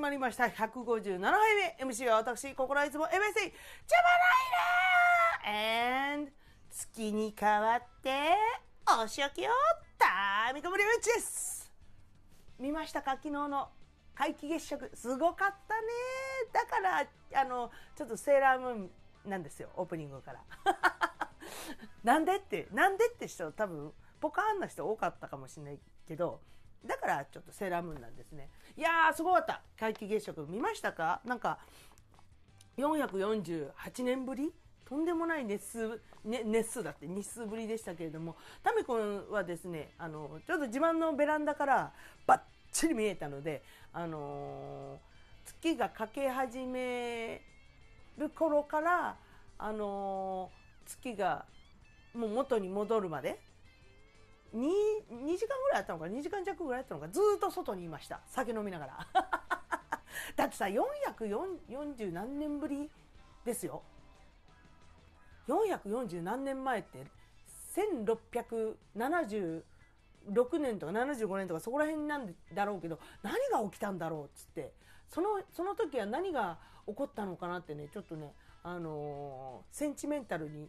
まりました。157杯目。MC は私、心いつも MSC、ジャバライラー !and、月に変わって、お仕置きを、タミコブリウッチです見ましたか？昨日の皆既月食。すごかったね。だから、あの、ちょっとセーラームーンなんですよ、オープニングから。なんでって、なんでって人多分、ポカーンな人多かったかもしれないけど、だからちょっとセーラームーンなんですね。いやー、すごかった。皆既月食見ましたか？なんか、448年ぶり？とんでもない熱数、ね、熱数だって日数ぶりでしたけれども、タミコンはですね、あの、ちょっと自慢のベランダからバッチリ見えたので、あのー月が欠け始める頃から、あのー月がもう元に戻るまで 2, 2時間ぐらいあったのか2時間弱ぐらいあったのかずっと外にいました。酒飲みながら。だってさ440何年ぶりですよ。440何年前って1676年とか75年とかそこら辺なんだろうけど何が起きたんだろうっつって。そのその時は何が起こったのかなってねちょっとねあのーセンチメンタルに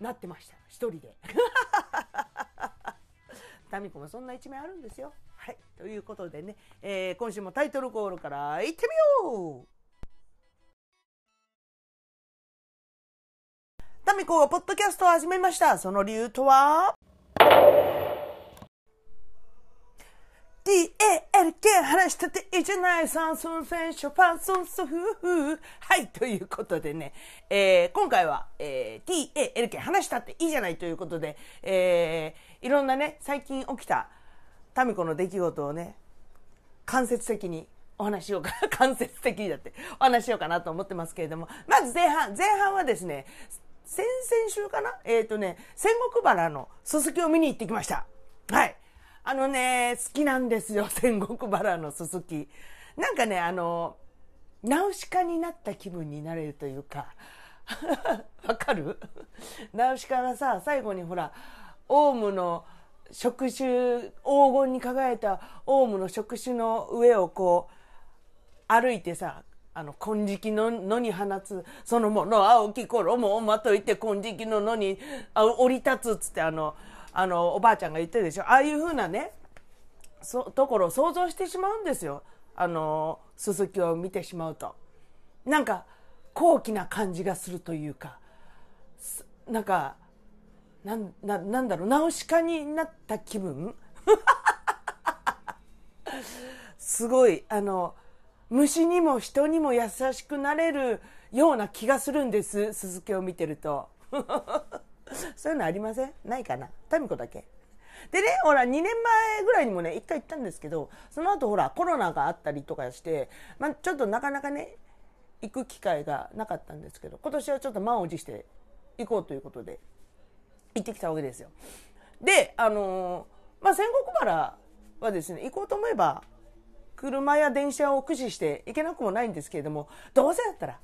なってました。一人で。タミコもそんな一面あるんですよ。はい。ということでね、えー今週もタイトルコールから行ってみようタミコがポッドキャストを始めました。その理由とは ?DALK 話したっていいじゃないサンソン選手ファンソンソフフはい、ということでね、えー今回は、えー DALK 話したっていいじゃないということで、えーいろんなね、最近起きたタミコの出来事をね、間接的にお話しようか、間接的にだってお話ししようかなと思ってますけれども、まず前半、前半はですね、先々週かなえっ、とね、仙石原のすすきを見に行ってきました。はい。あのね、好きなんですよ、仙石原のすすき。なんかね、あの、ナウシカになった気分になれるというか、わかる？ナウシカがさ、最後にほら、オウムの触手、黄金に輝いたオウムの触手の上をこう、歩いてさ、あの、金色の野に放つ、そのもの青き衣をまといて金色の野にあ降り立つっつってあの、あの、おばあちゃんが言ってるでしょ。ああいう風なね、そ、ところを想像してしまうんですよ。あの、鈴木を見てしまうと。なんか、高貴な感じがするというか、なんか、なん、ななんだろう、ナウシカになった気分？すごい、あの、虫にも人にも優しくなれるような気がするんです、鈴木を見てると。そういうのありません？ないかな？タミコだけ。でね、ほら、2年前ぐらいにもね、一回行ったんですけど、その後ほら、コロナがあったりとかして、まあ、ちょっとなかなかね、行く機会がなかったんですけど、今年はちょっと満を持して行こうということで、行ってきたわけですよ。で、あのーまあ、仙石原はですね、行こうと思えば、車や電車を駆使して行けなくもないんですけれども、どうせだったら、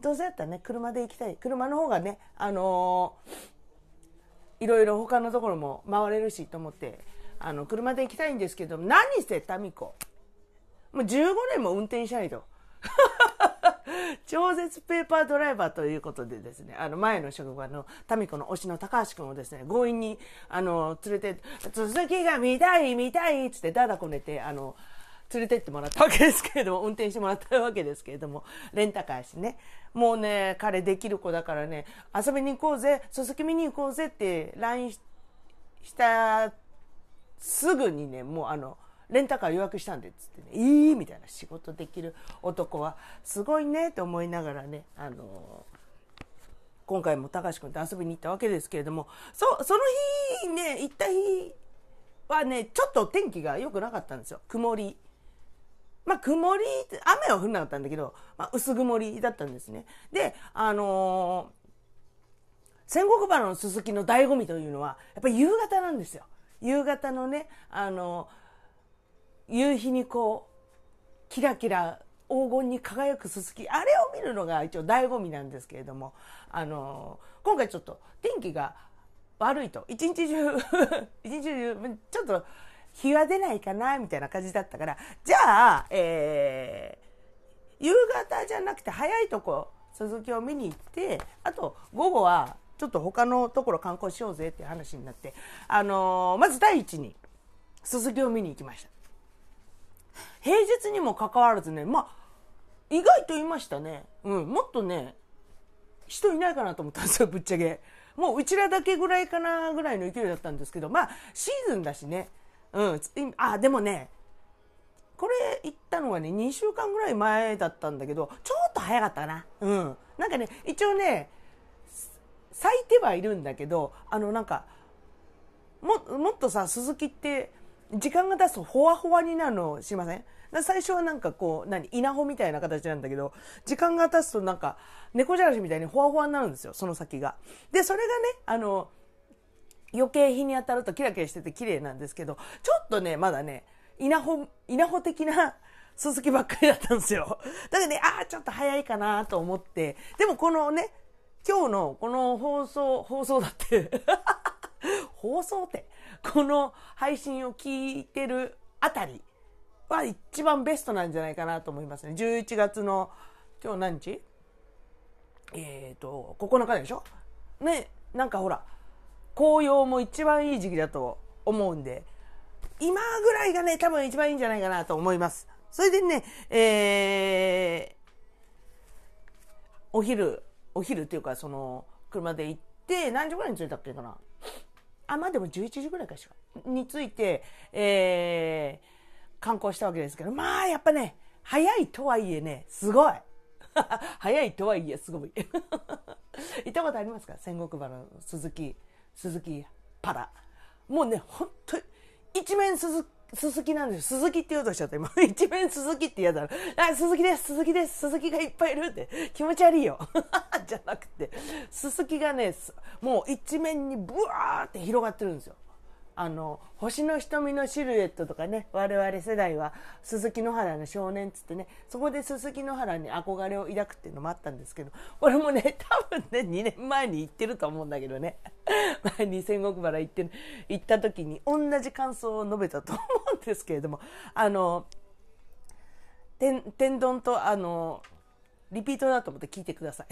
どうせだったらね、車で行きたい。車の方がね、あのーいろいろ他のところも回れるしと思って、あの、車で行きたいんですけど、何せタミコ。もう15年も運転しないと。超絶ペーパードライバーということでですね、あの前の職場のタミコの推しの高橋君をですね、強引に、あの、連れて、続きが見たい見たいっつってだだこねて、あの、連れてってもらったわけですけれども、運転してもらったわけですけれども、レンタカーしね。もうね、彼できる子だからね、遊びに行こうぜ、鈴木見に行こうぜって LINE したすぐにね、もうあの、レンタカー予約したんでっつってね、いいみたいな仕事できる男はすごいねと思いながらね、あの今回も高橋君と遊びに行ったわけですけれども、そ、その日ね、行った日はね、ちょっと天気が良くなかったんですよ。曇り。まあ、曇り、雨は降らなかったんだけど、まあ、薄曇りだったんですね。で、あのー戦国原の鈴木の醍醐味というのは、やっぱり夕方なんですよ。夕方のね、あの夕日にこう、キラキラ黄金に輝くすすき、あれを見るのが一応醍醐味なんですけれども、あの今回ちょっと天気が悪いと、一日中、一日中、ちょっと日は出ないかなみたいな感じだったから、じゃあ、えー、夕方じゃなくて早いとこ、鈴木を見に行って、あと午後はちょっと他のところ観光しようぜっていう話になって、あのー、まず第一に、鈴木を見に行きました。平日にもかかわらずね、まあ、意外といましたね。うん、もっとね、人いないかなと思ったんですよ、ぶっちゃけ。もううちらだけぐらいかなぐらいの勢いだったんですけど、まあ、シーズンだしね。うん、あ、でもね、これ行ったのはね、2週間ぐらい前だったんだけど、ちょっと早かったな。うん。なんかね、一応ね、咲いてはいるんだけど、あのなんか、も、もっとさ、鈴木って、時間が経つとほわほわになるのしません？最初はなんかこう、何、稲穂みたいな形なんだけど、時間が経つとなんか、猫じゃらしみたいにほわほわになるんですよ、その先が。で、それがね、あの、余計日に当たるとキラキラしてて綺麗なんですけど、ちょっとね、まだね、稲穂、稲穂的な鈴木ばっかりだったんですよ。だからね、ああ、ちょっと早いかなと思って、でもこのね、今日のこの放送、放送だって 放送って、この配信を聞いてるあたりは一番ベストなんじゃないかなと思いますね。11月の、今日何日？えっ、ー、と、9日でしょ？ね、なんかほら、紅葉も一番いい時期だと思うんで、今ぐらいがね、多分一番いいんじゃないかなと思います。それでね、えー、お昼、お昼っていうか、その、車で行って、何時ぐらいに着いたっけかな？あ、まあでも11時ぐらいかしら。について、えー、観光したわけですけど、まあやっぱね、早いとはいえね、すごい。早いとはいえ、すごい。行ったことありますか？戦国馬の鈴木、鈴木パラ。もうね、本当に、一面鈴木鈴木なんですよ。鈴木って言おうとしちゃった。今、一面鈴木って嫌だろあ、鈴木です、鈴木です、鈴木がいっぱいいるって。気持ち悪いよ。じゃなくて、鈴木がね、もう一面にブワーって広がってるんですよ。あの星の瞳のシルエットとかね。我々世代は鈴木野原の少年っつってね。そこで鈴木野原に憧れを抱くっていうのもあったんですけど。俺もね多分ね2年前に行ってると思うんだけどね。前に仙石原行って行った時に同じ感想を述べたと思うんですけれどもあの天丼とあのリピートだと思って聞いてください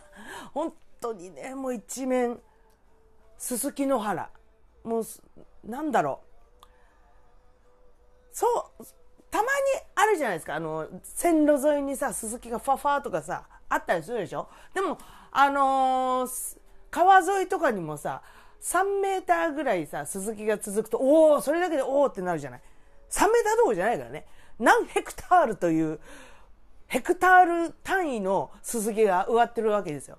本当にねもう一面鈴木野原もう、なんだろう。そう、たまにあるじゃないですか。あの、線路沿いにさ、鈴木がファファーとかさ、あったりするでしょ？でも、あのー、川沿いとかにもさ、3メーターぐらいさ、鈴木が続くと、おおそれだけでおおってなるじゃない？3メーターどころじゃないからね。何ヘクタールという、ヘクタール単位の鈴木が植わってるわけですよ。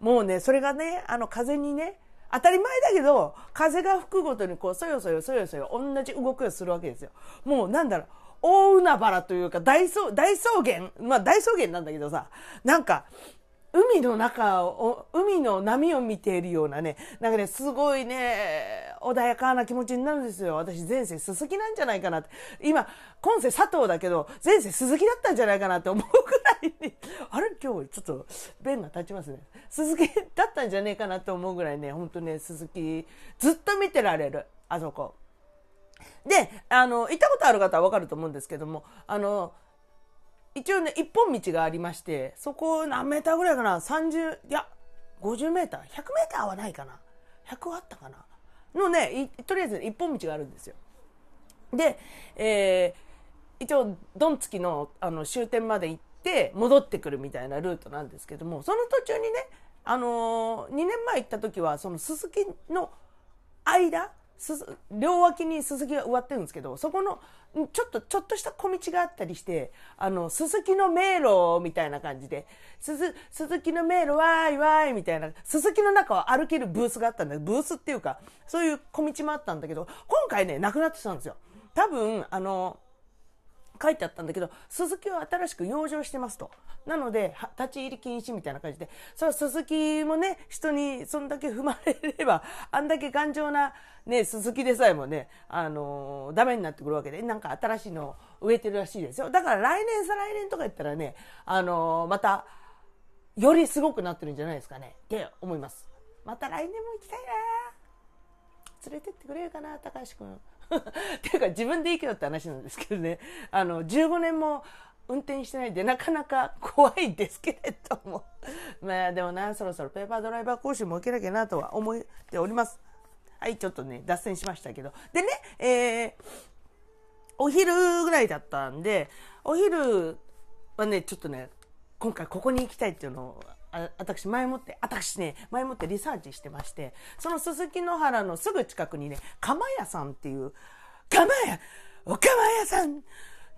もうね、それがね、あの風にね、当たり前だけど、風が吹くごとにこう、そよそよそよそよ、同じ動きをするわけですよ。もうなんだろう、大海原というか大草、大草原？まあ大草原なんだけどさ、なんか、海の中を、海の波を見ているようなね、なんかね、すごいね、穏やかな気持ちになるんですよ。私前世鈴木なんじゃないかなって。今、今世佐藤だけど、前世鈴木だったんじゃないかなって思うくらいに、あれ？今日ちょっと弁が立ちますね。鈴木だったんじゃねえかなって思うぐらいね、本当ね、鈴木、ずっと見てられる。あそこ。で、あの、行ったことある方はわかると思うんですけども、あの、一応ね、一本道がありまして、そこ何メーターぐらいかな ?30、いや、50メーター ?100 メーターはないかな ?100 あったかな？のね、とりあえず一本道があるんですよ。で、えー、一応、ドンツキのあの終点まで行って戻ってくるみたいなルートなんですけども、その途中にね、あのー、2年前行った時は、そのすすきの間、す両脇にすすきが植わってるんですけど、そこの、ちょっと、ちょっとした小道があったりして、あの、すすきの迷路みたいな感じで、すす、すすきの迷路わーいわーいみたいな、すすきの中を歩けるブースがあったんだブースっていうか、そういう小道もあったんだけど、今回ね、なくなってたんですよ。多分、あの、書いてあったんだけど、鈴木は新しく養生してますと。なので、立ち入り禁止みたいな感じで、それは鈴木もね、人にそんだけ踏まれれば、あんだけ頑丈な、ね、鈴木でさえもね、あのー、ダメになってくるわけで、なんか新しいのを植えてるらしいですよ。だから来年再来年とか言ったらね、あのー、また、よりすごくなってるんじゃないですかね、って思います。また来年も行きたいな連れてってくれるかな、高橋君。ていうか自分でいいけどって話なんですけどね、あの、15年も運転してないんでなかなか怖いですけれども。まあでもな、そろそろペーパードライバー講習も受けなきゃなとは思っております。はい、ちょっとね、脱線しましたけど。でね、えー、お昼ぐらいだったんで、お昼はね、ちょっとね、今回ここに行きたいっていうのをあ私前もって、私ね、前もってリサーチしてまして、その鈴木野原のすぐ近くにね、釜屋さんっていう、釜屋お釜屋さん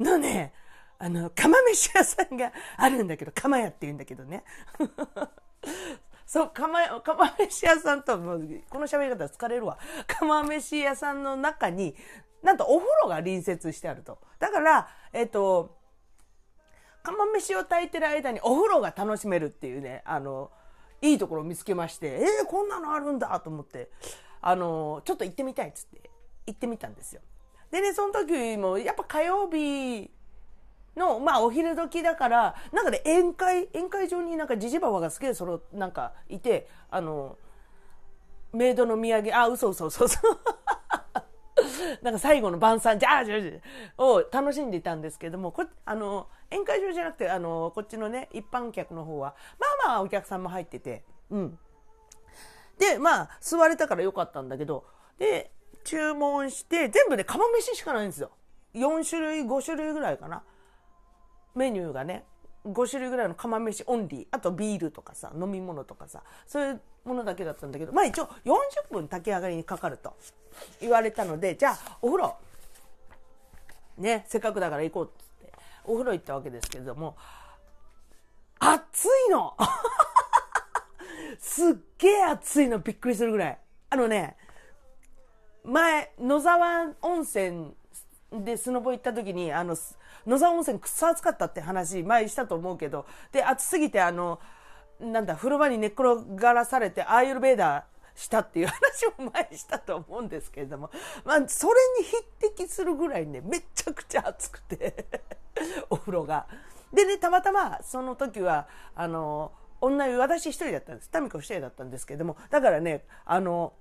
のね、あの、釜飯屋さんが あるんだけど、釜屋って言うんだけどね。そう、釜、釜飯屋さんと、もうこの喋り方疲れるわ。釜飯屋さんの中に、なんとお風呂が隣接してあると。だから、えっ、と、釜飯を炊いてる間にお風呂が楽しめるっていうね、あの、いいところを見つけまして、えー、こんなのあるんだと思って、あの、ちょっと行ってみたいっつって行ってみたんですよ。でね、その時も、やっぱ火曜日の、まあお昼時だから、なんかね、宴会、宴会場になんかジジババがすげえその、なんかいて、あの、メイドの土産、あ、嘘嘘嘘嘘。なんか最後の晩餐、じゃあじゃあじゃを楽しんでいたんですけども、これあの、宴会場じゃなくて、あの、こっちのね、一般客の方は、まあまあお客さんも入ってて、うん。で、まあ、座れたからよかったんだけど、で、注文して、全部で釜飯しかないんですよ。4種類、5種類ぐらいかな。メニューがね、5種類ぐらいの釜飯オンリー、あとビールとかさ、飲み物とかさ、そういうものだけだったんだけど、まあ一応40分炊き上がりにかかると言われたので、じゃあお風呂、ね、せっかくだから行こうっ、お風呂行ったわけですけれども、暑いの すっげえ暑いのびっくりするぐらい。あのね、前、野沢温泉でスノボ行った時に、あの、野沢温泉くっそ暑かったって話前したと思うけど、で、暑すぎてあの、なんだ、風呂場に寝っ転がらされてアーユルベーダーしたっていう話を前にしたと思うんですけれども、まあ、それに匹敵するぐらいね、めちゃくちゃ暑くて お風呂が。でね、たまたまその時は、あの、女湯、私一人だったんです。タミコ一人だったんですけども、だからね、あの、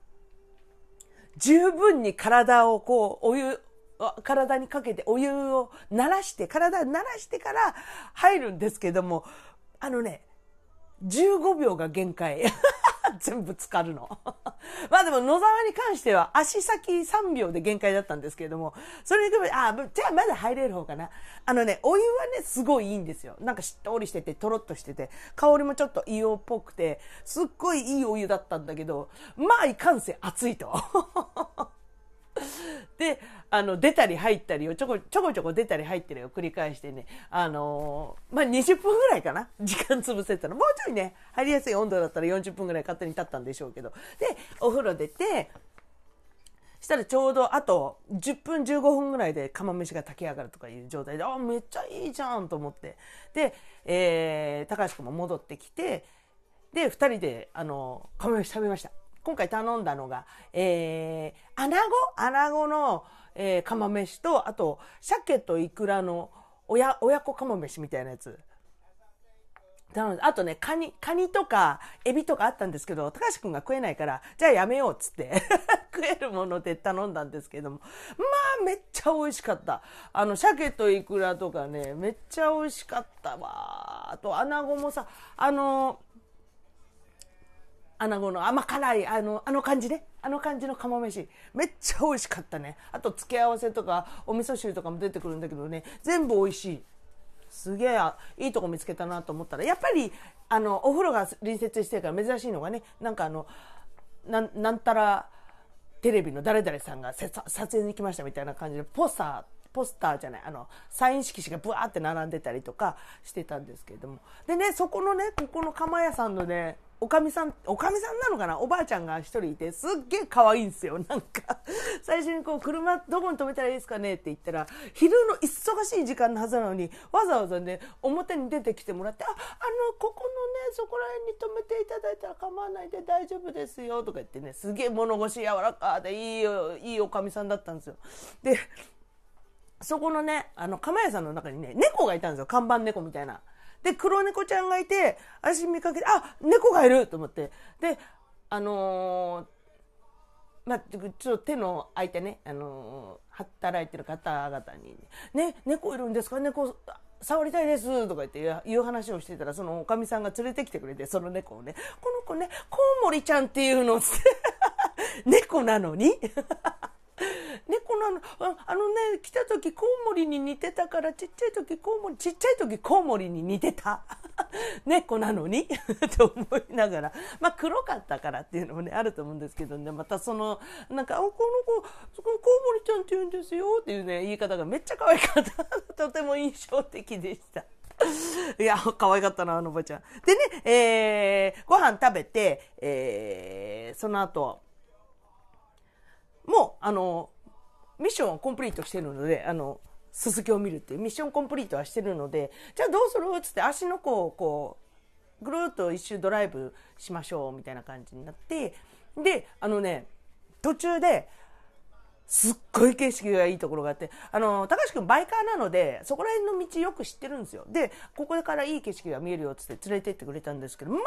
十分に体をこう、お湯、体にかけてお湯を慣らして、体を慣らしてから入るんですけども、あのね、15秒が限界。全部浸かるの。まあでも野沢に関しては足先3秒で限界だったんですけれども、それに比べて、あ、じゃあまだ入れる方かな。あのね、お湯はね、すごいいいんですよ。なんかしっとりしてて、とろっとしてて、香りもちょっと硫黄っぽくて、すっごいいいお湯だったんだけど、まあいかんせ熱いと。で、あの、出たり入ったりをちょこちょこちょこ出たり入ったりを繰り返してね、あのー、まあ、20分ぐらいかな 時間潰せたら、もうちょいね、入りやすい温度だったら40分ぐらい勝手に経ったんでしょうけど。で、お風呂出て、したらちょうどあと10分15分ぐらいで釜飯が炊き上がるとかいう状態で、あ、めっちゃいいじゃんと思って。で、えー、高橋君も戻ってきて、で、二人で、あの、釜飯食べました。今回頼んだのが、えー、穴子穴子の、えー、釜飯と、あと、鮭とイクラの親、親子釜飯みたいなやつ。頼んで、あとね、カニ、カニとか、エビとかあったんですけど、高橋くんが食えないから、じゃあやめようっつって 食えるもので頼んだんですけども、まあ、めっちゃ美味しかった。あの、鮭とイクラとかね、めっちゃ美味しかったわ。あと、穴子もさ、あの、穴子の甘辛い、あの、あの感じね。あの感じの釜飯。めっちゃ美味しかったね。あと、付け合わせとか、お味噌汁とかも出てくるんだけどね、全部美味しい。すげえ、いいとこ見つけたなと思ったら、やっぱり、あの、お風呂が隣接してるから珍しいのがね、なんかあの、なん、たら、テレビの誰々さんが撮影に来ましたみたいな感じで、ポスター、ポスターじゃない、あの、サイン色紙がブワーって並んでたりとかしてたんですけれども。でね、そこのね、ここの釜屋さんのね、おかみさん、おかみさんなのかな？おばあちゃんが一人いて、すっげえ可愛いんですよ。なんか、最初にこう、車どこに止めたらいいですかねって言ったら、昼の忙しい時間のはずなのに、わざわざね、表に出てきてもらって、あ、あの、ここのね、そこら辺に止めていただいたら構わないで大丈夫ですよ、とか言ってね、すげえ物腰柔らかでいいよ、いいおかみさんだったんですよ。で、そこのね、あの、釜屋さんの中にね、猫がいたんですよ。看板猫みたいな。で、黒猫ちゃんがいて、足見かけて、あ、猫がいると思って。で、あのー、まあ、ちょっと手の空いてね、あのー、働いてる方々に、ね、猫いるんですか？猫、触りたいです。とか言っていう話をしてたら、そのおかみさんが連れてきてくれて、その猫をね、この子ね、コウモリちゃんっていうのって 猫なのに？猫なのああのね来た時コウモリに似てたからちっちゃい時コウモリちっちゃい時コウモリに似てた。猫なのに？と思いながら。まあ黒かったからっていうのもねあると思うんですけどね。またそのなんか「この子コウモリちゃんって言うんですよ」っていうね言い方がめっちゃ可愛かった。とても印象的でした。いや、可愛かったな、あのおばちゃん。でね、えー、ご飯食べて、えー、その後、もう、あの、ミッションをコンプリートしてるので、あの、すすきを見るっていうミッションコンプリートはしてるので、じゃあどうする？っつって足の甲をこう、ぐるっと一周ドライブしましょうみたいな感じになって、で、あのね、途中で、すっごい景色がいいところがあって、あの、高橋くんバイカーなので、そこら辺の道よく知ってるんですよ。で、ここからいい景色が見えるよっつって連れてってくれたんですけど、まあ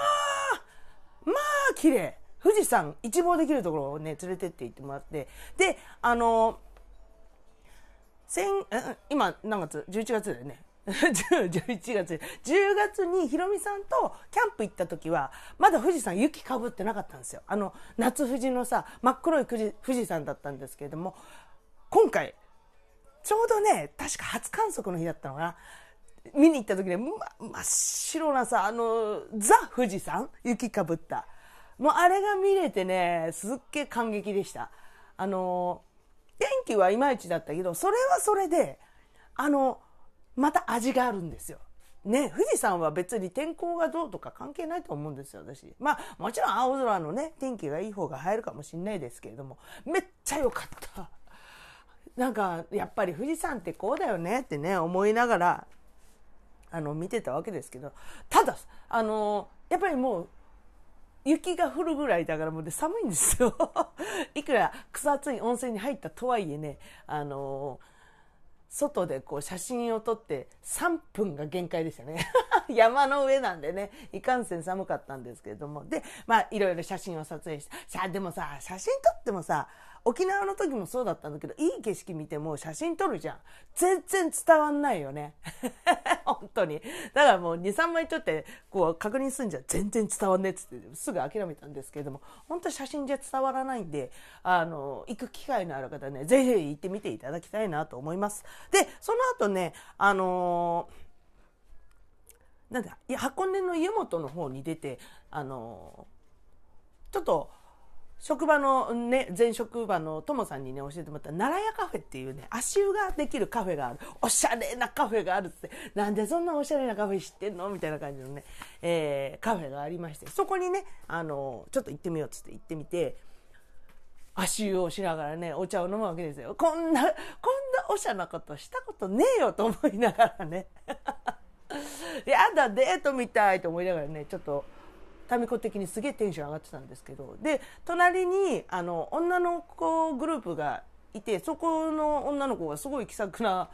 まあ綺麗。富士山一望できるところをね、連れてって行ってもらって、で、あの、先、今何月 ?11 月だよね。11月。10月にひろみさんとキャンプ行った時は、まだ富士山雪かぶってなかったんですよ。あの、夏富士のさ、真っ黒い富士富士山だったんですけれども、今回、ちょうどね、確か初観測の日だったのかな。見に行った時ね、ま、真っ白なさ、あの、ザ富士山？雪かぶった。もうあれが見れてね、すっげえ感激でした。あの、天気はいまいちだったけど、それはそれで、あの、また味があるんですよ。ね、富士山は別に天候がどうとか関係ないと思うんですよ、私。まあ、もちろん青空のね、天気がいい方が映えるかもしれないですけれども、めっちゃ良かった。なんか、やっぱり富士山ってこうだよねってね、思いながら、あの、見てたわけですけど、ただ、あの、やっぱりもう、雪が降るぐらいだからもうで寒いんですよ。いくら草厚い温泉に入ったとはいえね、あのー、外でこう写真を撮って3分が限界でしたね。山の上なんでね、いかんせん寒かったんですけれども。で、まあいろいろ写真を撮影して、さあでもさ、写真撮ってもさ、沖縄の時もそうだったんだけど、いい景色見ても写真撮るじゃん。全然伝わんないよね。本当に。だからもう2、3枚撮って、こう確認すんじゃ全然伝わんねえっつってすぐ諦めたんですけれども、本当写真じゃ伝わらないんで、あの、行く機会のある方ね、ぜひ行ってみていただきたいなと思います。で、その後ね、あのー、なんだ、箱根の湯本の方に出て、あのー、ちょっと、職場のね、前職場のともさんにね、教えてもらった奈良屋カフェっていうね、足湯ができるカフェがある。おしゃれなカフェがあるって。なんでそんなおしゃれなカフェ知ってんのみたいな感じのね、えー、カフェがありまして、そこにね、あの、ちょっと行ってみようっつって行ってみて、足湯をしながらね、お茶を飲むわけですよ。こんな、こんなおしゃなことしたことねえよと思いながらね。やだ、デートみたいと思いながらね、ちょっと、民子的にすげえテンション上がってたんですけど。で隣にあの女の子グループがいてそこの女の子がすごい気さくな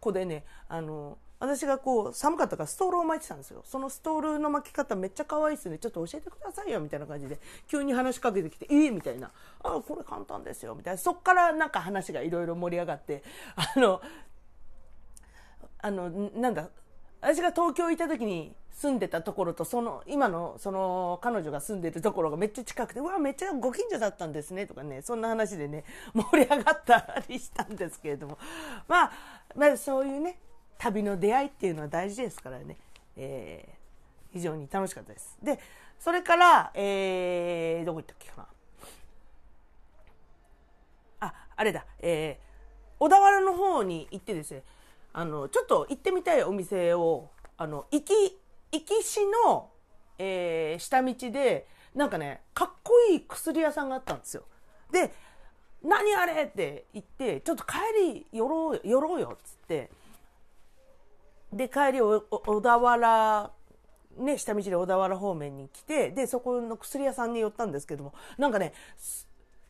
子でねあの私がこう寒かったからストールを巻いてたんですよ。そのストールの巻き方めっちゃ可愛いっすね。ちょっと教えてくださいよみたいな感じで急に話しかけてきて「いい?」みたいな「あこれ簡単ですよ」みたいな。そっからなんか話がいろいろ盛り上がってあのあのなんだ私が東京行った時に住んでたところとその今のその彼女が住んでるところがめっちゃ近くてうわめっちゃご近所だったんですねとかねそんな話でね 盛り上がったりしたんですけれどもまあ、まあ、そういうね旅の出会いっていうのは大事ですからね、えー、非常に楽しかったです。でそれから、えー、どこ行ったっけかな。ああれだ、えー、小田原の方に行ってですねあのちょっと行ってみたいお店をあの行き行きしの、えー、下道でなんかねかっこいい薬屋さんがあったんですよ。で何あれって言ってちょっと帰り寄ろう寄ろうよっつって。で帰り小田原ね、下道で小田原方面に来て、で、そこの薬屋さんに寄ったんですけども、なんかね、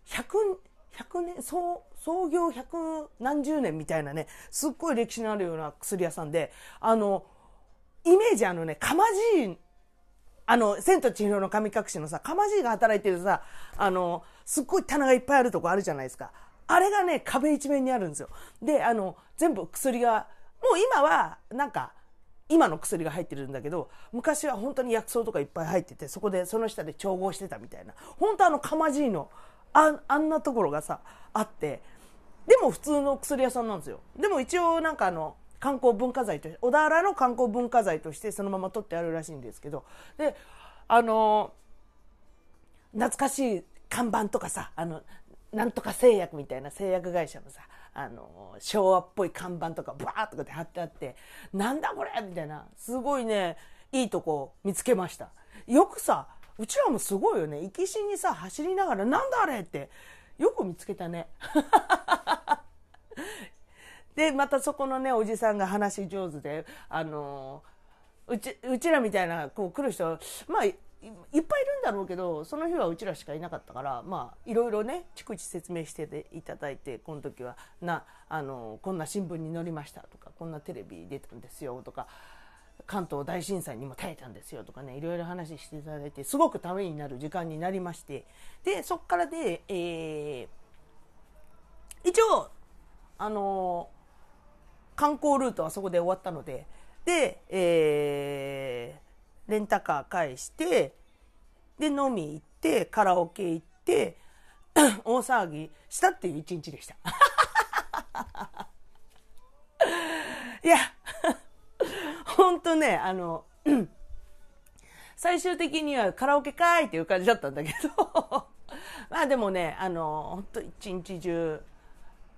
100、100年、創、創業100何十年みたいなね、すっごい歴史のあるような薬屋さんで、あの、イメージあのね、かまじい、あの、千と千尋の神隠しのさ、かまじいが働いてるさ、あの、すっごい棚がいっぱいあるとこあるじゃないですか。あれがね、壁一面にあるんですよ。で、あの、全部薬が、もう今は、なんか、今の薬が入ってるんだけど、昔は本当に薬草とかいっぱい入ってて、そこでその下で調合してたみたいな。本当あの、かまじいの、ああんなところがさ、あって、でも普通の薬屋さんなんですよ。でも一応なんかあの、観光文化財として、小田原の観光文化財としてそのまま取ってあるらしいんですけど、で、あの、懐かしい看板とかさ、あの、なんとか製薬みたいな製薬会社のさ、あの、昭和っぽい看板とかバーッとかで貼ってあって、なんだこれみたいな、すごいね、いいとこ見つけました。よくさ、うちらもすごいよね。行きしにさ、走りながら、なんだあれって、よく見つけたね。で、またそこのね、おじさんが話上手で、あのうち、うちらみたいな、こう来る人、まあ、いっぱいいるんだろうけどその日はうちらしかいなかったからまあいろいろね逐一説明していただいてこの時はなあのこんな新聞に載りましたとかこんなテレビ出たんですよとか関東大震災にも耐えたんですよとかねいろいろ話していただいてすごくためになる時間になりましてでそこからで、えー、一応あの観光ルートはそこで終わったのでで、えーレンタカー返して、で、飲み行って、カラオケ行って、大騒ぎしたっていう一日でした。いや、ほんとね、あの、最終的にはカラオケかいっていう感じだったんだけど まあでもね、あの、ほんと一日中、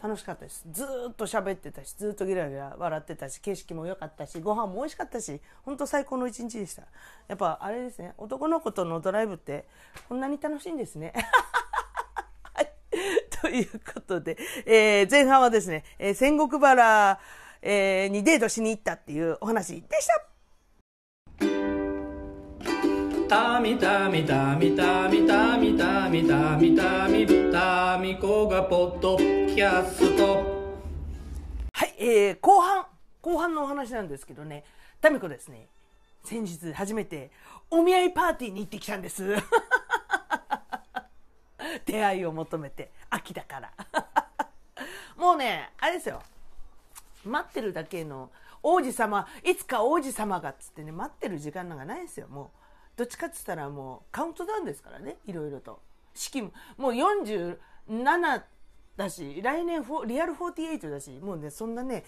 楽しかったです。ずっと喋ってたし、ずっとギラギラ笑ってたし、景色も良かったし、ご飯も美味しかったし、本当最高の一日でした。やっぱあれですね、男の子とのドライブってこんなに楽しいんですね。はい。ということで、えー、前半はですね、えー、戦国原、えー、にデートしに行ったっていうお話でした。たみたみたみたみたみたみたみたみたみこがポッドキャスト。はい、えー、後半後半のお話なんですけどね。タミコですね。先日初めてお見合いパーティーに行ってきたんです。出会いを求めて秋だから。もうねあれですよ。待ってるだけの王子様いつか王子様がっつってね待ってる時間なんかないですよ。もうどっちかっつったらもうカウントダウンですからねいろいろと。式ももう7だし来年リアル48だしもうねそんなね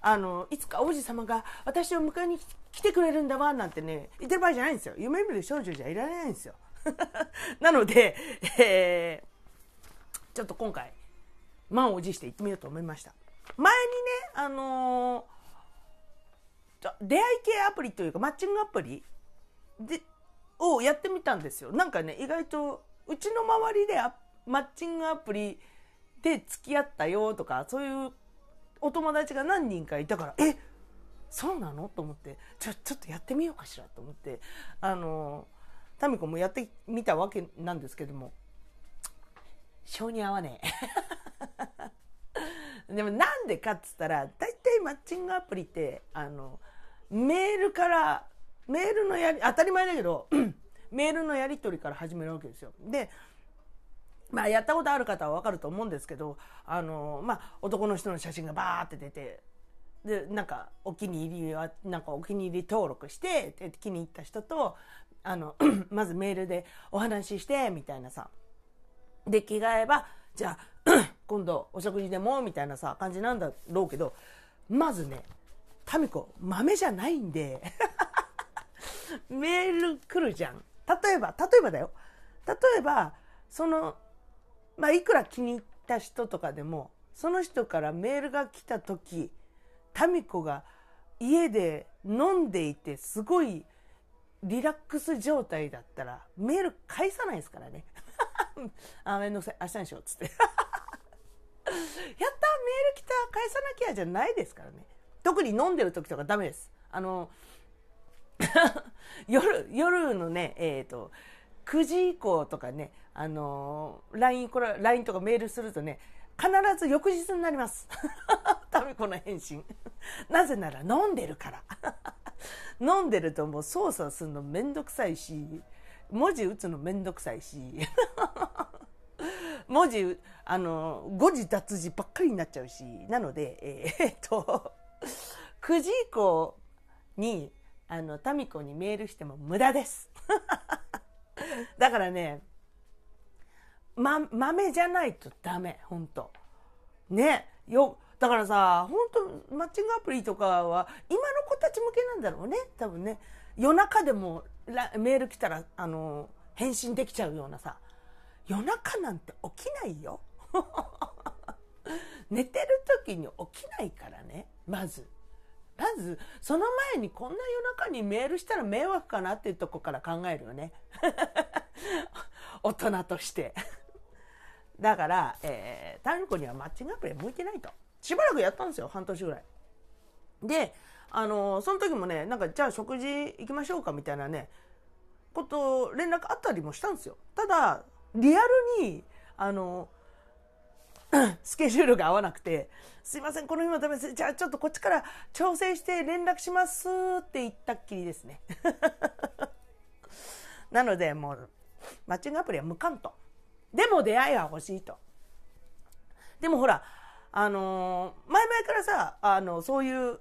あのいつか王子様が私を迎えに来てくれるんだわなんてね言ってる場合じゃないんですよ。夢見る少女じゃいられないんですよ。なので、えー、ちょっと今回満を持して行ってみようと思いました。前にねあのー、出会い系アプリというかマッチングアプリでをやってみたんですよ。なんかね、意外と、うちの周りでマッチングアプリで付き合ったよとか、そういうお友達が何人かいたから、えそうなの？と思って、ちょ、ちょっとやってみようかしらと思って、あの、タミコもやってみたわけなんですけども、性に合わねえ。でもなんでかっつったら、大体マッチングアプリって、あの、メールからメールのやり、当たり前だけど、メールのやり取りから始めるわけですよ。で、まあ、やったことある方はわかると思うんですけど、あの、まあ、男の人の写真がバーって出て、で、なんか、お気に入りは、なんかお気に入り登録して、気に入った人と、あの、まずメールでお話しして、みたいなさ。で、着替えば、じゃあ、今度お食事でも、みたいなさ、感じなんだろうけど、まずね、タミコ、豆じゃないんで メール来るじゃん。例えば、例えばだよ。例えば、その、まあ、いくら気に入った人とかでも、その人からメールが来た時、タミコが家で飲んでいて、すごいリラックス状態だったら、メール返さないですからね。あ、めんどくさい。明日にしようっ。つって。やったメール来た返さなきゃじゃないですからね。特に飲んでる時とかダメです。あの、夜、夜のね、えっ、ー、と、9時以降とかね、あのー、LINE、これ、LINE とかメールするとね、必ず翌日になります。タミコの返信。なぜなら飲んでるから。飲んでるともう操作するのめんどくさいし、文字打つのめんどくさいし。文字、あの、誤字脱字ばっかりになっちゃうし、なので、えー、えっと、9時以降に、あの、タミコにメールしても無駄です。だからね、ま、豆じゃないとダメ、本当ね、よ、だからさ、本当マッチングアプリとかは、今の子たち向けなんだろうね、多分ね。夜中でもメール来たら、あの、返信できちゃうようなさ、夜中なんて起きないよ。寝てる時に起きないからね、まず。まず、その前にこんな夜中にメールしたら迷惑かなっていうとこから考えるよね。大人として。だから、えー、タミコにはマッチングアプリ向いてないと。しばらくやったんですよ、半年ぐらい。で、あの、その時もね、なんか、じゃあ食事行きましょうかみたいなね、こと、連絡あったりもしたんですよ。ただ、リアルに、あの、スケジュールが合わなくて、すいません、この日もダメです。じゃあちょっとこっちから調整して連絡しますって言ったっきりですね。なので、もう、マッチングアプリは無関と。でも出会いは欲しいと。でもほら、あのー、前々からさ、あの、そういう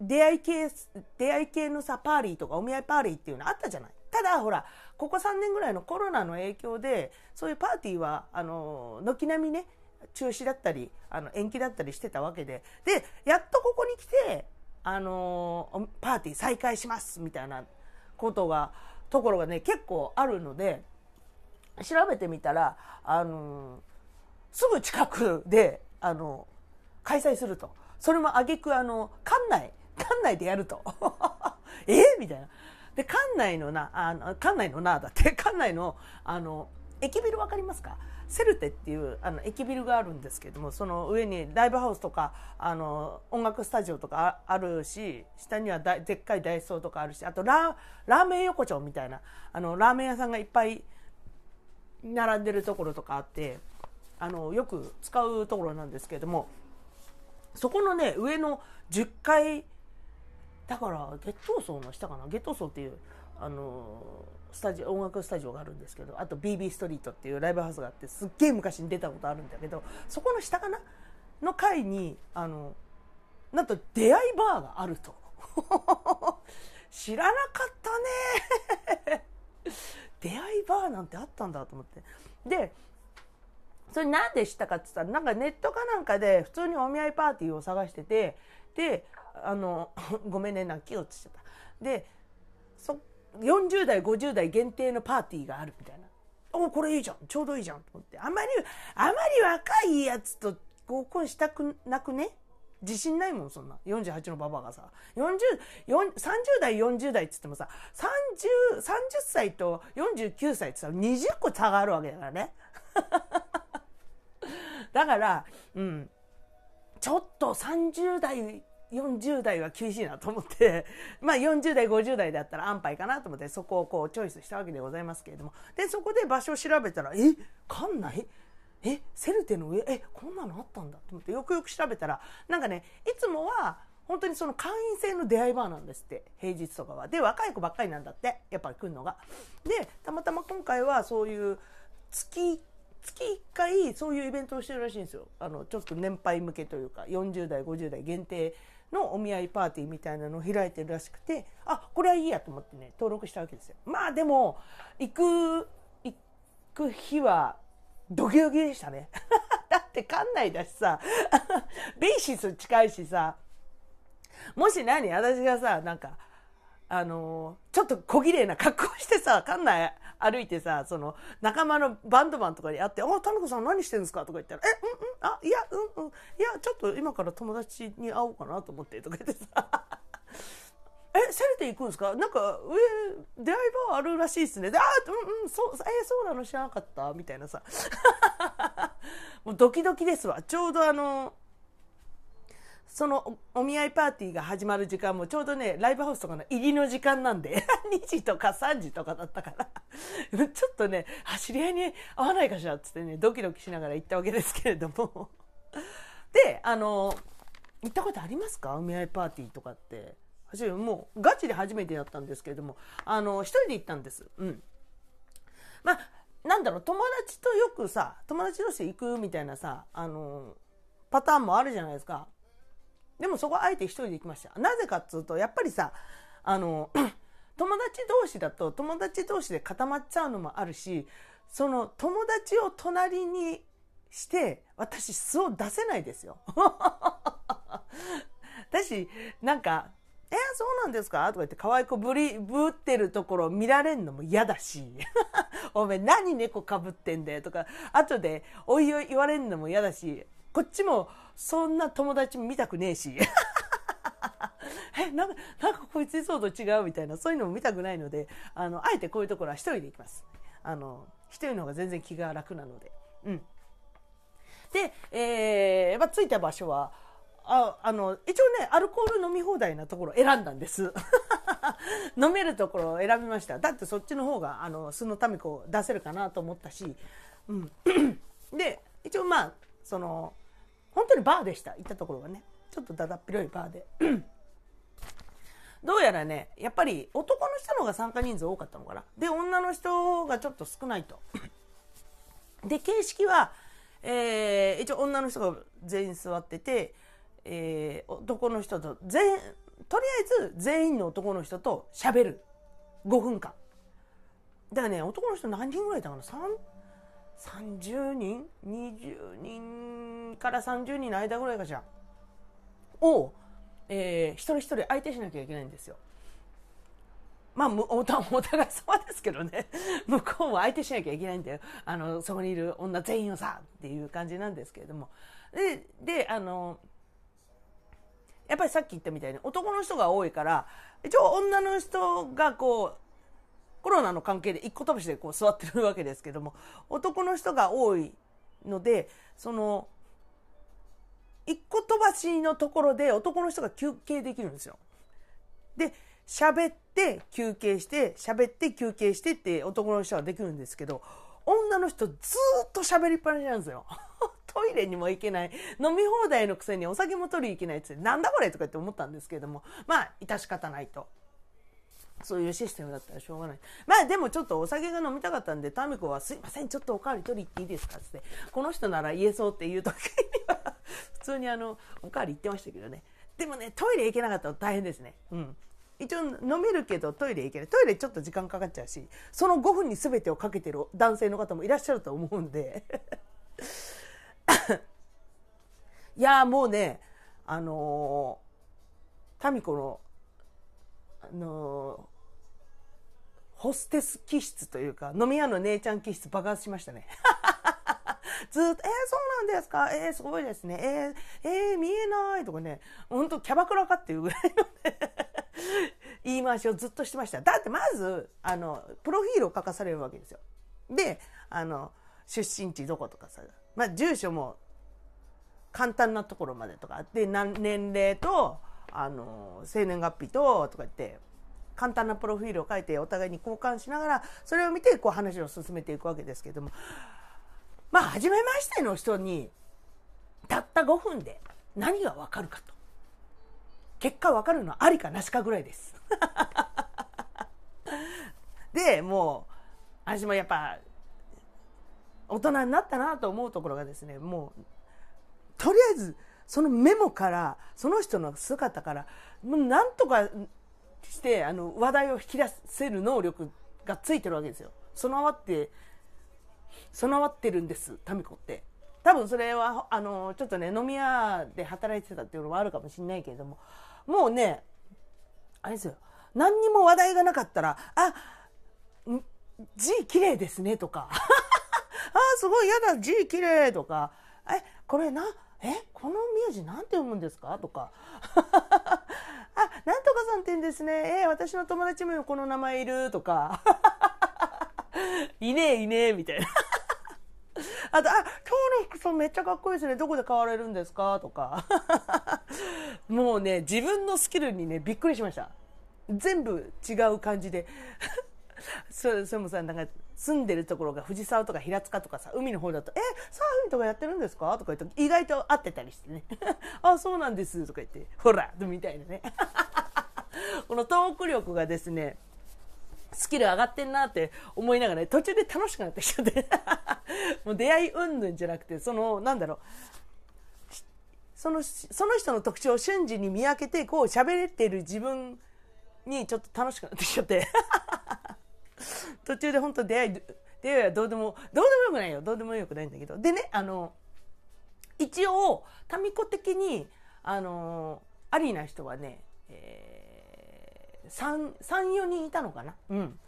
出会い系、出会い系のさ、パーリーとかお見合いパーリーっていうのあったじゃない。ただ、ほら、ここ3年ぐらいのコロナの影響で、そういうパーティーは、あの、軒並みね、中止だったり、あの、延期だったりしてたわけで、で、やっとここに来て、あの、パーティー再開します、みたいなことが、ところがね、結構あるので、調べてみたら、あの、すぐ近くで、あの、開催すると。それも挙句あの、館内、館内でやると。え？みたいな。で、館内のな、あの、館内のな、だって、館内の、あの、駅ビルわかりますか？セルテっていうあの駅ビルがあるんですけどもその上にライブハウスとかあの音楽スタジオとかあるし下にはでっかいダイソーとかあるしあとラーメン横丁みたいなあのラーメン屋さんがいっぱい並んでるところとかあってあのよく使うところなんですけどもそこのね上の10階だからゲット層の下かな？ゲット層っていうあのスタジオ音楽スタジオがあるんですけどあと BB ストリートっていうライブハウスがあってすっげえ昔に出たことあるんだけどそこの下かな？の階にあのなんと出会いバーがあると。知らなかったね。出会いバーなんてあったんだと思って。でそれなんで知ったかって言ったらなんかネットかなんかで普通にお見合いパーティーを探しててであの ごめんね泣きよって言った。でそ40代50代限定のパーティーがあるみたいな。おこれいいじゃん。ちょうどいいじゃんと思って。あまりあまり若いやつと合コンしたくなくね？自信ないもんそんな。48のババアがさ。40 30代40代っつってもさ 30, 30歳と49歳ってさ20個差があるわけだからね。だからうん。ちょっと30代40代は厳しいなと思って、まあ40代、50代だったら安牌かなと思ってそこをこうチョイスしたわけでございますけれども。で、そこで場所を調べたら、え？館内？え？セルテの上？え？こんなのあったんだと思ってよくよく調べたらなんかねいつもは本当にその会員制の出会いバーなんですって平日とかは。で若い子ばっかりなんだってやっぱり来るのが。でたまたま今回はそういう月月1回そういうイベントをしてるらしいんですよ。あのちょっと年配向けというか40代50代限定のお見合いパーティーみたいなのを開いてるらしくてあこれはいいやと思ってね登録したわけですよまあでも行く行く日はドキドキでしたね。だって館内だしさ、ベーシス近いしさ、もし何私がさ、なんか、あのー、ちょっと小綺麗な格好してさ、館内歩いてさ、その、仲間のバンドマンとかに会って、あ、田中さん何してるんですか？とか言ったら、え、うんうん、あ、いや、うんうん、いや、ちょっと今から友達に会おうかなと思ってとか言ってさ、え、セルテ行くんですかなんか、上、出会いバーあるらしいっすね。で、あ、うんうん、そう、えそうなの知らなかったみたいなさ。もうドキドキですわ。ちょうどあの、そのお見合いパーティーが始まる時間もちょうどね、ライブハウスとかの入りの時間なんで、2時とか3時とかだったから、ちょっとね、知り合いに会わないかしらっつってね、ドキドキしながら行ったわけですけれども。で、あの、行ったことありますか？お見合いパーティーとかって。もうガチで初めてやったんですけれども、あの、一人で行ったんです。うん。まあ、なんだろう友達とよくさ友達同士で行くみたいなさあのパターンもあるじゃないですかでもそこはあえて一人で行きましたなぜかっつうとやっぱりさあの 友達同士だと友達同士で固まっちゃうのもあるしその友達を隣にして私素を出せないですよ。だしなんか「えー、そうなんですか?」とか言って可愛くぶりぶってるところ見られるのも嫌だし「おめえ何猫かぶってんだよ」とか後でおいおい言われるのも嫌だしこっちもそんな友達見たくねえし。えなんかなんかこいついそうと違うみたいなそういうのも見たくないのであのあえてこういうところは一人で行きます。あの一人の方が全然気が楽なので。うん、で、えーまあ、着いた場所はああの一応ねアルコール飲み放題なところ選んだんです。飲めるところを選びました。だってそっちの方があの素の民子を出せるかなと思ったし、うん、で一応まあその本当にバーでした。行ったところがね。ちょっとだだっ広いバーで。どうやらねやっぱり男の人の方が参加人数多かったのかな。で女の人がちょっと少ないと。で形式は、えー、一応女の人が全員座ってて、えー、男の人と全とりあえず全員の男の人と喋る。5分間。だからね男の人何人ぐらいいたかな？30人20人から30人の間ぐらいかじゃを、えー、一人一人相手しなきゃいけないんですよ。まあ、お互い様ですけどね。向こうも相手しなきゃいけないんだよ。あの、そこにいる女全員をさ、っていう感じなんですけれども。で、で、あの、やっぱりさっき言ったみたいに男の人が多いから、一応女の人がこう、コロナの関係で一個飛ばしでこう座ってるわけですけども、男の人が多いので、その、一個飛ばしのところで男の人が休憩できるんですよ。で、喋って休憩して、喋って休憩してって男の人はできるんですけど、女の人ずっと喋りっぱなしなんですよ。トイレにも行けない。飲み放題のくせにお酒も取り行けないってなんだこれとかって思ったんですけれども、まあ、致し方ないと。そういうシステムだったらしょうがない。まあでもちょっとお酒が飲みたかったんで、タミコはすいません、ちょっとおかわり取り行っていいですか？って、この人なら言えそうっていう時には普通にあの、おかわり行ってましたけどね。でもね、トイレ行けなかったら大変ですね。うん。一応飲めるけどトイレ行けない。トイレちょっと時間かかっちゃうし、その5分に全てをかけてる男性の方もいらっしゃると思うんで。いやもうね、あのー、タミコのあのホステス気質というか、飲み屋の姉ちゃん気質爆発しましたね。ずっと、えー、そうなんですか？えー、すごいですね。えー、えー、見えないとかね、ほんとキャバクラかっていうぐらいのね 言い回しをずっとしてました。だってまず、あの、プロフィールを書かされるわけですよ。で、あの、出身地どことかさ、まあ、住所も簡単なところまでとか、で、年齢と、あの生年月日ととか言って簡単なプロフィールを書いてお互いに交換しながらそれを見てこう話を進めていくわけですけどもまあ初めましての人にたった5分で何がわかるかと結果わかるのはありかなしかぐらいです。でもう私もやっぱ大人になったなと思うところがですねもうとりあえずそのメモからその人の姿からもうなんとかしてあの話題を引き出せる能力がついてるわけですよ。備わって備わってるんですタミコって。多分それはあのちょっとね飲み屋で働いてたっていうのもあるかもしれないけれども。もうねあれですよ。何にも話題がなかったら「あ字綺麗ですね」とか「あすごいやだ字綺麗とか「えこれなえこの名字なんて読むんですかとか。あなんとかさんって言うんですねえ私の友達もこの名前いるとか いねえいねえみたいなあと、あ、今日の服装めっちゃかっこいいですね。どこで買われるんですか？とか。もうね、自分のスキルにね、びっくりしました。全部違う感じで。そそれもさ、なんか、住んでるところが藤沢とか平塚とかさ、海の方だと、え、サーフィンとかやってるんですか？とか言って、意外と合ってたりしてね。あ、そうなんです、とか言って、ほら、みたいなね。このトーク力がですね、スキル上がってんなって思いながら、ね、途中で楽しくなってきちゃって。もう出会い云々じゃなくてそのなんだろう。そのその人の特徴を瞬時に見分けてこう喋れてる自分にちょっと楽しくなってきちゃって。途中で本当出会い出会いはどうでもどうでもよくないよ。どうでもよくないんだけど。でねあの一応民子的にあのありな人はね、えー、34人いたのかな。うん。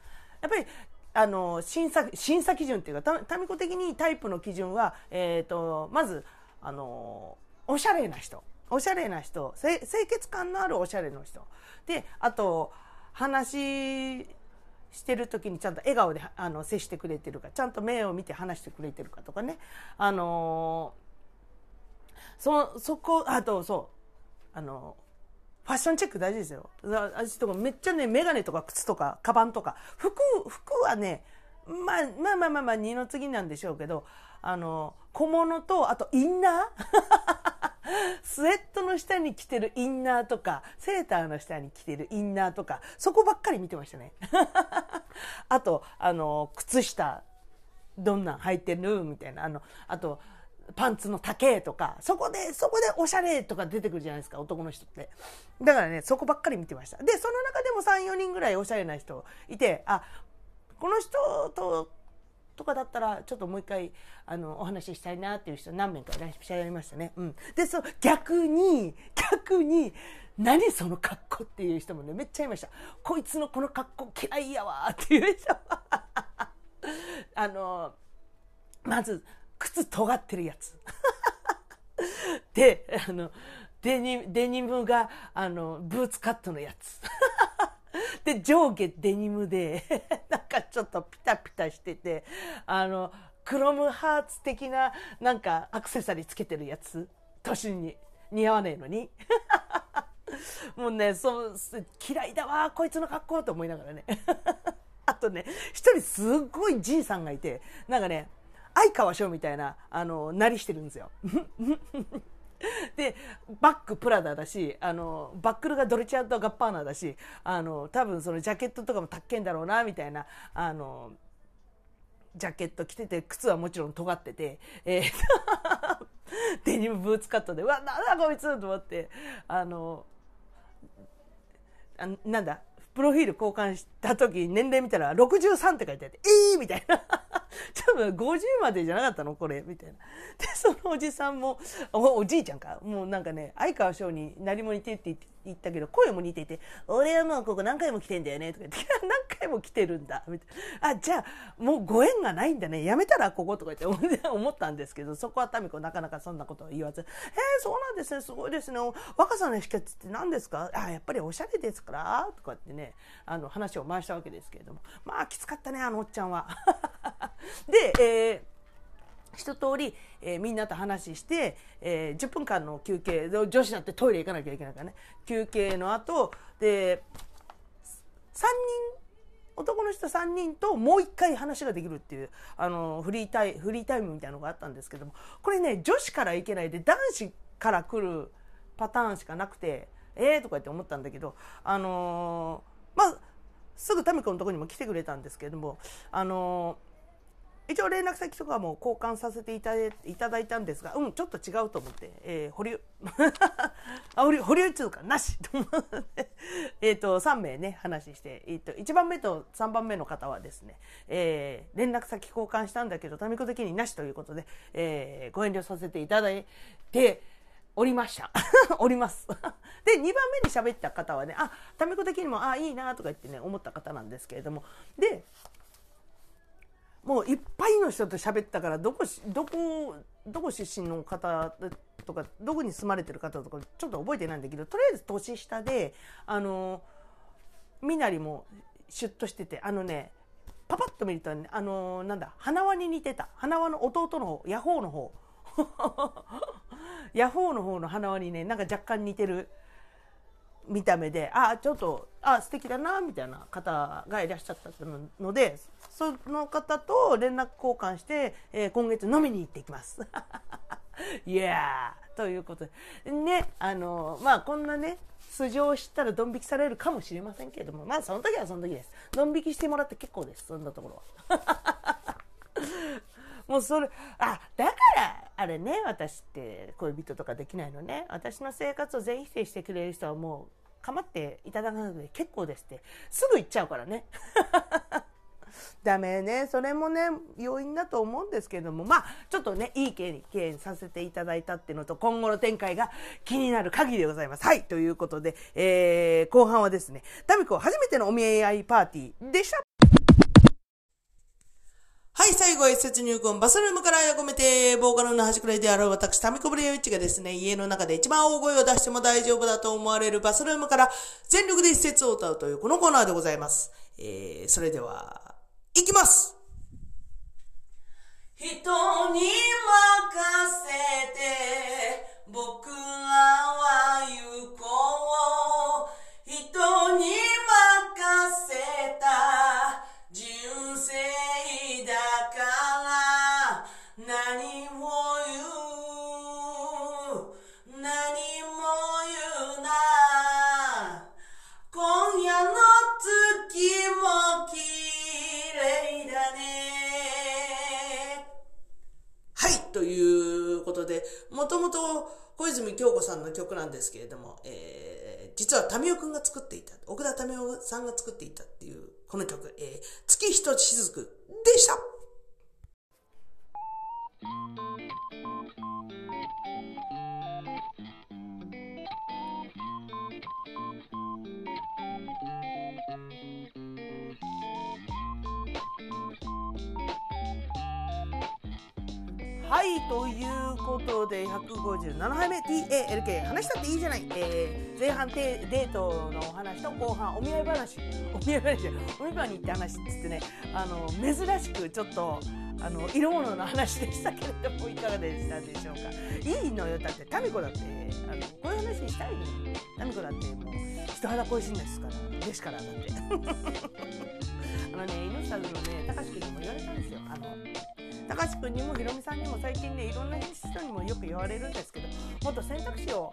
やっぱりあの審査審査基準っていうか民子的にタイプの基準は、えーと、まずあのおしゃれな人。おしゃれな人。清潔感のあるおしゃれの人。であと話してる時にちゃんと笑顔であの接してくれてるかちゃんと目を見て話してくれてるかとかね。あのそそこあとそう。あのファッションチェック大事ですよ。私とかめっちゃね眼鏡とか靴とかカバンとか服服はねまあまあまあまあまあ二の次なんでしょうけどあの小物とあとインナー。スウェットの下に着てるインナーとか、セーターの下に着てるインナーとか、そこばっかり見てましたね。あと、あの、靴下、どんなん履いてるみたいな。あの、あと、パンツの丈とか、そこで、そこでおしゃれとか出てくるじゃないですか、男の人って。だからね、そこばっかり見てました。で、その中でも3、4人ぐらいおしゃれな人いて、あ、この人ととかだったらちょっともう一回あのお話ししたいなっていう人何名かいらっしゃいましたね。うん、でそ逆に逆に何その格好っていう人もねめっちゃいました。こいつのこの格好嫌いやわっていう人 あのまず靴尖ってるやつ。であのデニデニムがあのブーツカットのやつ。で、上下デニムで なんかちょっとピタピタしてて、あの、クロムハーツ的ななんかアクセサリーつけてるやつ、年に似合わねえのに？もうね、そう、嫌いだわ、こいつの格好と思いながらね。あとね、一人すっごいじいさんがいて、なんかね、相川翔みたいな、あの、なりしてるんですよ。でバッグプラダだしあのバックルがドルチアとガッパーナだしあの多分そのジャケットとかもたっけんだろうなみたいなあのジャケット着てて靴はもちろん尖ってて、えー、デニムブーツカットでうわなんだこいつと思ってあのあなんだプロフィール交換した時年齢見たら63って書いてあってえー、みたいな 多分50までじゃなかったのこれみたいな。で、そのおじさんも、おじいちゃんか。もうなんかね、相川翔に何も似てって言ってたけど、声も似ていて、俺はもうここ何回も来てんだよね、とか言って、何回も来てるんだ、みたいな。あ、じゃあ、もうご縁がないんだね。やめたらこことか言って 思ったんですけど、そこは民子なかなかそんなことは言わず、へえ、そうなんですね、すごいですね。若さの秘訣って何ですか？あ、やっぱりおしゃれですからとかってね、あの話を回したわけですけれども、まあきつかったね、あのおっちゃんは。で、えー一通り、えー、みんなと話して、えー、10分間の休憩女子だってトイレ行かなきゃいけないからね。休憩の後で3人男の人3人ともう1回話ができるっていうあのフリータイフリータイムみたいなのがあったんですけどもこれね女子から行けないで男子から来るパターンしかなくてええー、とかって思ったんだけどあのー、まあすぐ民子のとこにも来てくれたんですけどもあのー一応連絡先とかも交換させていただいたんですが、うん、ちょっと違うと思って、えー、保留。あ、保留、保留通貨なしと思って、えっと、3名ね、話して、えっ、ー、と、1番目と3番目の方はですね、えー、連絡先交換したんだけど、タミコ的になしということで、えー、ご遠慮させていただいて、おりました。おります。で、2番目に喋った方はね、あ、タミコ的にも、あ、いいなとか言ってね、思った方なんですけれども、で、もういっぱいの人と喋ったからどこどこどこ出身の方とかどこに住まれてる方とかちょっと覚えてないんだけどとりあえず年下であの身なりもシュッとしててあのねパパッと見ると、ね、あのなんだ花輪に似てた。花輪の弟の方ヤホーの方。ヤホーの方 の花輪にねなんか若干似てる。見た目であちょっとあ素敵だなみたいな方がいらっしゃったのでその方と連絡交換して、えー、今月飲みに行ってきますいや、ということで。ね、あの、まあこんなね、素性を知ったらドン引きされるかもしれませんけれども、まあその時はその時です。ドン引きしてもらって結構です。そんなところは。もうそれ、あ、だから、あれね、私って恋人とかできないのね。私の生活を全否定してくれる人はもう、構っていただかなくて結構ですって、すぐ行っちゃうからね。ダメね。それもね、要因だと思うんですけども、まあ、ちょっとね、いい経験させていただいたっていうのと、今後の展開が気になる限りでございます。はい。ということで、えー、後半はですね、タミコ初めてのお見合いパーティーでした。はい、最後は一節入魂、バスルームからや込めて、ボーカルの端くらいである私、タミコブレイウチがですね、家の中で一番大声を出しても大丈夫だと思われるバスルームから全力で一節を歌うというこのコーナーでございます。えー、それでは、いきます人に任せて、僕らは行こう。人に任せたねはいということでもともと小泉京子さんの曲なんですけれども、えー、実は民生くんが作っていた奥田民生さんが作っていたっていうこの曲、えー、月一つ雫でした。ということで、157杯目 TALK 話したっていいじゃない。えー、前半デートのお話と後半お見合い話。お見合い話、お見合いに行って話っつってね、あの、珍しくちょっと、あの、色物の話でしたけれども、いかがでしたでしょうか。いいのよ。だって、タミコだって、あの、こういう話したいのよ。タミコだってもう、人肌恋しいんですから。ですから、だって。あのね、猪下のね、高橋君にも言われたんですよ。あの、高橋君にもひろみさんにも最近ねいろんな人にもよく言われるんですけどもっと選択肢を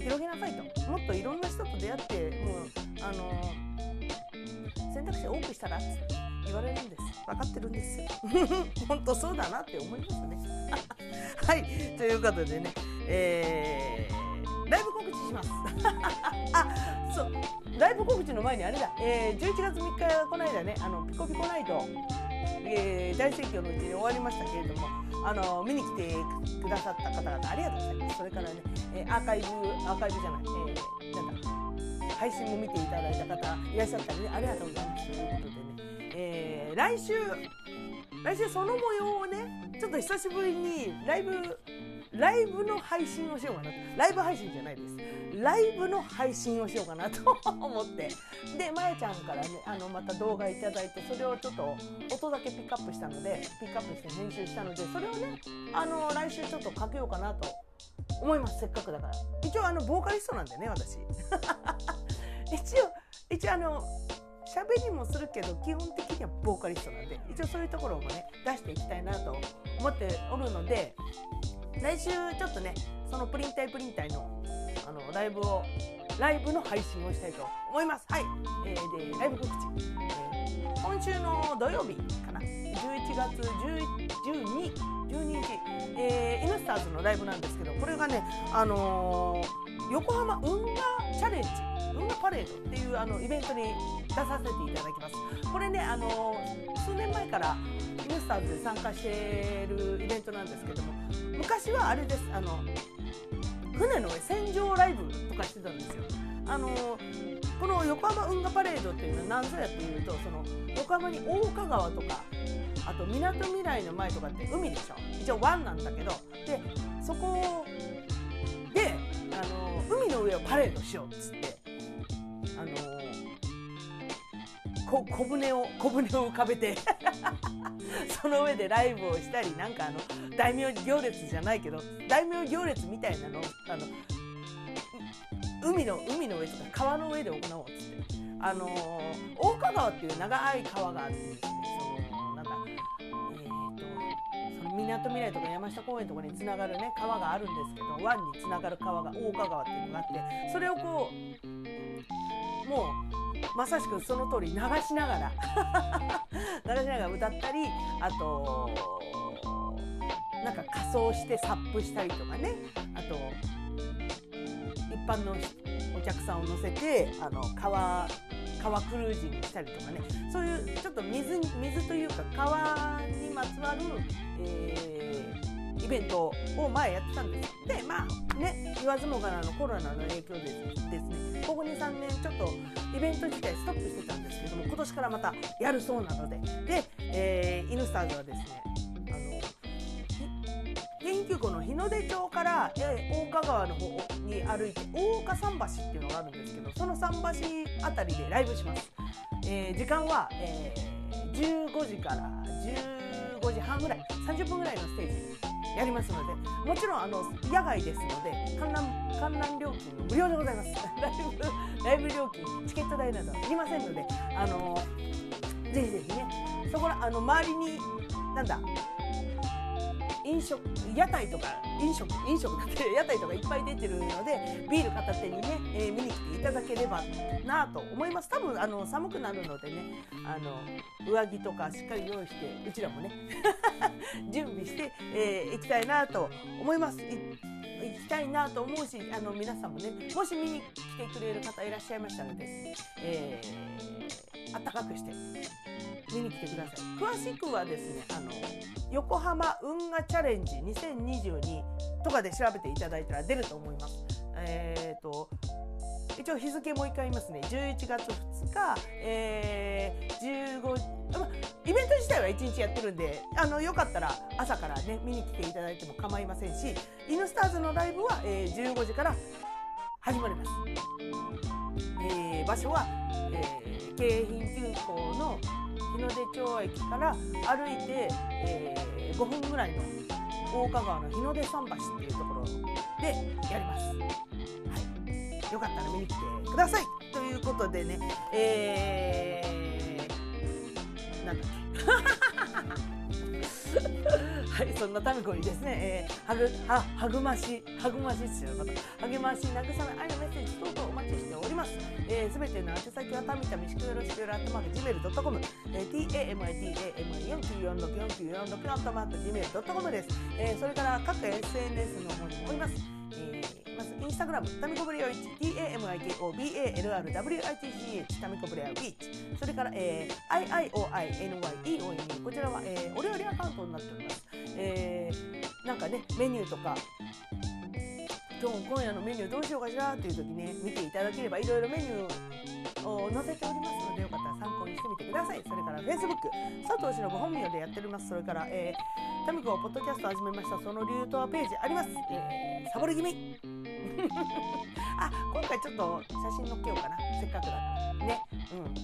広げなさいともっといろんな人と出会ってもうあの選択肢を多くしたらって言われるんです分かってるんですよ 本当そうだなって思いますね。はいということでね。えー、ライブ告知します。あそう。ライブ告知の前にあれだ、えー、11月3日この間ねあのピコピコナイト。えー、大盛況のうちに終わりましたけれどもあの見に来てくださった方々ありがとうございます。それからね、えー、アーカイブアーカイブじゃない、えー、なんだ配信も見ていただいた方いらっしゃったりねありがとうございます。ということでね、えー、来週来週その模様をねちょっと久しぶりにライブライブの配信をしようかなライブ配信じゃないです。ライブの配信をしようかなと思って。でまやちゃんからねあのまた動画いただいてそれをちょっと音だけピックアップしたのでピックアップして編集したのでそれをねあの来週ちょっとかけようかなと思います。せっかくだから。一応あのボーカリストなんでね私。一応一応あの喋りもするけど基本的にはボーカリストなんで一応そういうところもね出していきたいなと思っておるので来週ちょっとねそのプリン体プリン体のあのライブをライブの配信をしたいと思います。はい、えー、でライブ告知、えー、今週の土曜日かな。11月12 12日、えー、イヌスターズのライブなんですけどこれがねあのー、横浜運河チャレンジ。運河パレードっていうあのイベントに出させていただきます。これねあの、数年前からイヌスターズで参加しているイベントなんですけども昔はあれですあの船の上船上ライブとかしてたんですよ。あのこの横浜運河パレードっていうのは何ぞやっていうとその横浜に大岡川とかあとみなとみらいの前とかって海でしょ。一応湾なんだけどでそこであの海の上をパレードしようっつって。あのこ小舟を小舟を浮かべて その上でライブをしたりなんかあの大名行列じゃないけど大名行列みたいなのあの海の海の上とか川の上で行おうっつって。あの大川っていう長い川があってそのなんだえーと、そのみなとみらいとか山下公園とかにつながるね川があるんですけど湾につながる川が大岡川っていうのがあってそれをこうもうまさしくその通り流しながら 流しながら歌ったりあとなんか仮装してサップしたりとかね。あと一般のお客さんを乗せてあの川川クルージングしたりとかね。そういうちょっと水水というか川にまつわる、えー、イベントを前やってたんです。でまあね言わずもがなのコロナの影響でですね。ここ23年ちょっとイベント自体ストップしてたんですけども今年からまたやるそうなので。で、えー、イヌスターズはですね研究湖の日の出町から、えー、大岡川の方に歩いて大岡桟橋っていうのがあるんですけどその桟橋あたりでライブします、えー、時間は、えー、15時から15時半ぐらい30分ぐらいのステージやりますのでもちろんあの野外ですので観覧観覧料金無料でございます。ライブライブ料金チケット代などいりませんのであのぜひぜひねそこらあの周りになんだ飲食屋台とか飲食飲食だって屋台とかいっぱい出てるのでビール片手にね、えー、見に来ていただければなと思います。多分あの寒くなるのでねあの上着とかしっかり用意してうちらもね 準備して、えー、行きたいなと思います。きたいなと思うしあの皆さんもねもし見に来てくれる方いらっしゃいましたので、えー、あったかくして見に来てください詳しくはですねあの横浜運河チャレンジ2022とかで調べていただいたら出ると思います。えーと、一応日付もう一回言いますね11月2日、えー、15、ま、イベント自体は1日やってるんであのよかったら朝からね見に来ていただいても構いませんし「イヌスターズ」のライブは、えー、15時から始まります。えー、場所は、えー、京浜急行の日の出町駅から歩いて、えー、5分ぐらいの大川の日の出桟橋っていうところでやります。はい、よかったら見に来てくださいということでね、えー、なんだっけ はい、そんなタミコにですね、えー、はぐ、は、はぐまし、はぐましっていうこと、励まし、慰め、愛のメッセージ等々お待ちしております。えー、べての宛先はたみたみしくよろしくよろアットマーク gmail.com、えー、tamitama49464946 アットマーク gmail.com です。えー、それから各 SNS の方にもおります。インスタグラム、タミコブレアウィッチ、TAMIKOBALRWITCH、タミコブレアウィッチ。それから、えー、IIOINYEON、こちらは、えー、お料理アカウントになっております。えー、なんかね、メニューとか、今日今夜のメニューどうしようかしら？っていう時ね見ていただければいろいろメニューを載せておりますのでよかったら参考にしてみてください。それから Facebook 佐藤忍本名でやっております。それから、えー、タミコポッドキャスト始めました。その理由とはページあります、えー、サボり気味。あ今回ちょっと写真載っけようかな。せっかくだから。ね。うん。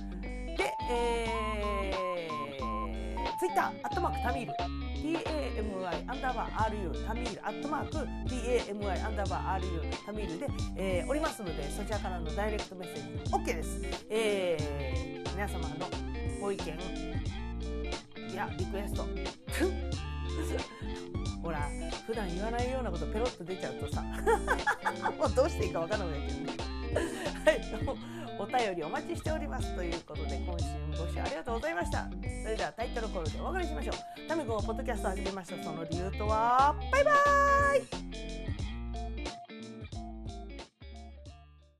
でえー、Twitter アットマークタミール。TAMI アンダーバー RU タミールアットマーク TAMI アンダーバー RU タミールで、えー、おりますのでそちらからのダイレクトメッセージ OK です、えー、皆様のご意見いやリクエスト。ほら普段言わないようなことペロッと出ちゃうとさ。もうどうしていいか分からないけどね。はいお便りお待ちしておりますということで今週もご視聴ありがとうございました。それではタイトルコールでお別れしましょう。タミコがポッドキャスト始めました。その理由とはバイバーイ。